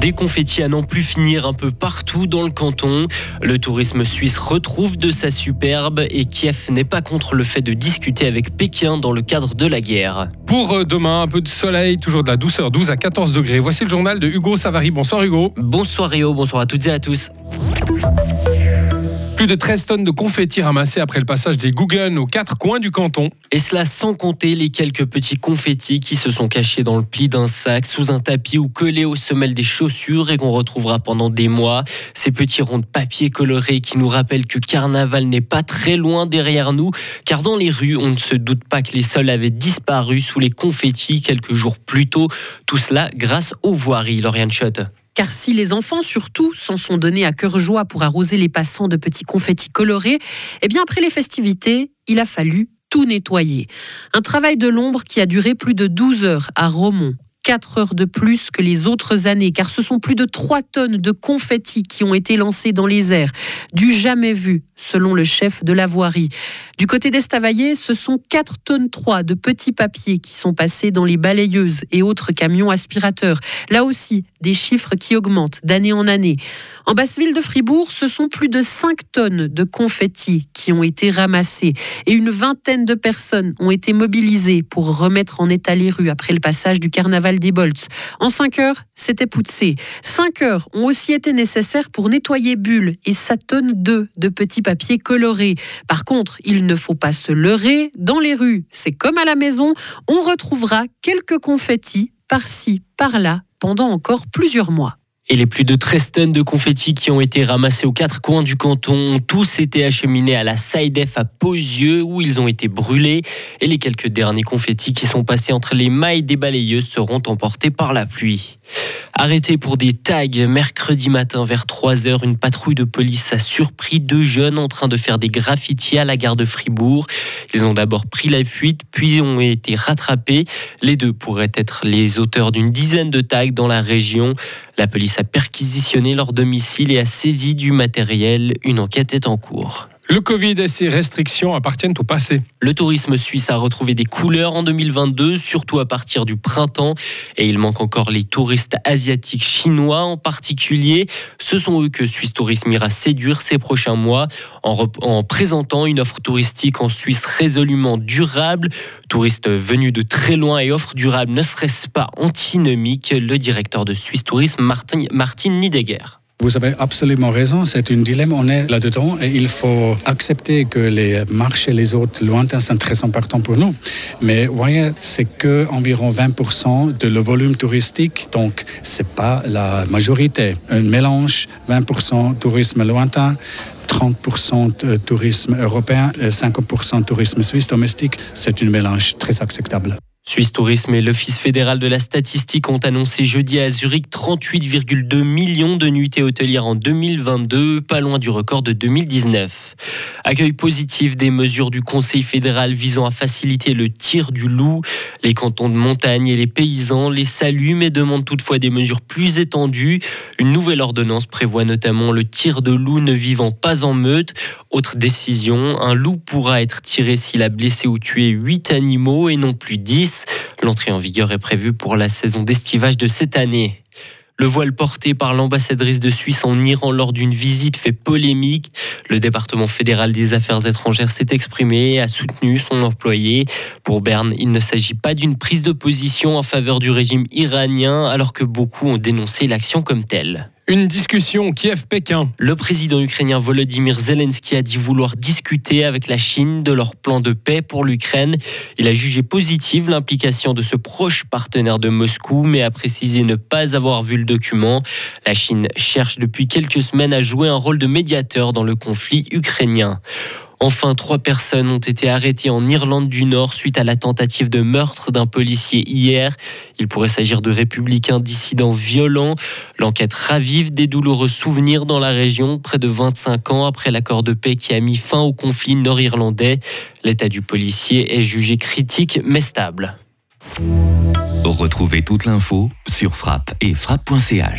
Des confettis à n'en plus finir un peu partout dans le canton. Le tourisme suisse retrouve de sa superbe et Kiev n'est pas contre le fait de discuter avec Pékin dans le cadre de la guerre. Pour euh, demain, un peu de soleil, toujours de la douceur, 12 à 14 degrés. Voici le journal de Hugo Savary. Bonsoir Hugo. Bonsoir Rio, bonsoir à toutes et à tous. Plus de 13 tonnes de confettis ramassés après le passage des Google aux quatre coins du canton. Et cela sans compter les quelques petits confettis qui se sont cachés dans le pli d'un sac, sous un tapis ou collés aux semelles des chaussures et qu'on retrouvera pendant des mois. Ces petits ronds de papier colorés qui nous rappellent que Carnaval n'est pas très loin derrière nous, car dans les rues, on ne se doute pas que les sols avaient disparu sous les confettis quelques jours plus tôt. Tout cela grâce aux voiries, Lauriane Schott. Car si les enfants, surtout, s'en sont donnés à cœur joie pour arroser les passants de petits confettis colorés, eh bien après les festivités, il a fallu tout nettoyer. Un travail de l'ombre qui a duré plus de 12 heures à Romont. 4 heures de plus que les autres années, car ce sont plus de 3 tonnes de confettis qui ont été lancés dans les airs, du jamais vu, selon le chef de la voirie. Du côté d'Estavayer, ce sont 4 tonnes 3 de petits papiers qui sont passés dans les balayeuses et autres camions aspirateurs. Là aussi, des chiffres qui augmentent d'année en année. En basse-ville de Fribourg, ce sont plus de 5 tonnes de confettis qui ont été ramassés et une vingtaine de personnes ont été mobilisées pour remettre en état les rues après le passage du carnaval des Bolts. En 5 heures, c'était poussé. 5 heures ont aussi été nécessaires pour nettoyer Bulle et sa tonne 2 de petits papiers colorés. Par contre, il ne faut pas se leurrer. Dans les rues, c'est comme à la maison, on retrouvera quelques confettis par-ci, par-là, pendant encore plusieurs mois. Et les plus de 13 tonnes de confettis qui ont été ramassés aux quatre coins du canton ont tous été acheminés à la SAIDEF à Posieux où ils ont été brûlés. Et les quelques derniers confettis qui sont passés entre les mailles des balayeuses seront emportés par la pluie. Arrêté pour des tags mercredi matin vers 3h, une patrouille de police a surpris deux jeunes en train de faire des graffitis à la gare de Fribourg. Ils ont d'abord pris la fuite, puis ont été rattrapés. Les deux pourraient être les auteurs d'une dizaine de tags dans la région. La police a perquisitionné leur domicile et a saisi du matériel. Une enquête est en cours. Le Covid et ses restrictions appartiennent au passé. Le tourisme suisse a retrouvé des couleurs en 2022, surtout à partir du printemps. Et il manque encore les touristes asiatiques chinois en particulier. Ce sont eux que Suisse Tourisme ira séduire ces prochains mois en, en présentant une offre touristique en Suisse résolument durable. Touristes venus de très loin et offre durable ne serait-ce pas antinomique Le directeur de Suisse Tourisme, Martin, Martin Niedegger. Vous avez absolument raison, c'est un dilemme, on est là-dedans et il faut accepter que les marchés, les autres lointains sont très importants pour nous. Mais voyez, c'est que environ 20% de le volume touristique, donc c'est pas la majorité. Un mélange 20% tourisme lointain, 30% de tourisme européen, 50% tourisme suisse domestique, c'est un mélange très acceptable. Suisse Tourisme et l'Office fédéral de la statistique ont annoncé jeudi à Zurich 38,2 millions de nuitées hôtelières en 2022, pas loin du record de 2019. Accueil positif des mesures du Conseil fédéral visant à faciliter le tir du loup. Les cantons de montagne et les paysans les saluent mais demandent toutefois des mesures plus étendues. Une nouvelle ordonnance prévoit notamment le tir de loup ne vivant pas en meute. Autre décision, un loup pourra être tiré s'il a blessé ou tué 8 animaux et non plus 10. L'entrée en vigueur est prévue pour la saison d'estivage de cette année. Le voile porté par l'ambassadrice de Suisse en Iran lors d'une visite fait polémique. Le département fédéral des affaires étrangères s'est exprimé et a soutenu son employé. Pour Berne, il ne s'agit pas d'une prise de position en faveur du régime iranien alors que beaucoup ont dénoncé l'action comme telle. Une discussion Kiev-Pékin. Le président ukrainien Volodymyr Zelensky a dit vouloir discuter avec la Chine de leur plan de paix pour l'Ukraine. Il a jugé positive l'implication de ce proche partenaire de Moscou, mais a précisé ne pas avoir vu le document. La Chine cherche depuis quelques semaines à jouer un rôle de médiateur dans le conflit ukrainien. Enfin, trois personnes ont été arrêtées en Irlande du Nord suite à la tentative de meurtre d'un policier hier. Il pourrait s'agir de républicains dissidents violents. L'enquête ravive des douloureux souvenirs dans la région, près de 25 ans après l'accord de paix qui a mis fin au conflit nord-irlandais. L'état du policier est jugé critique mais stable. Retrouvez toute l'info sur frappe et frappe.ch.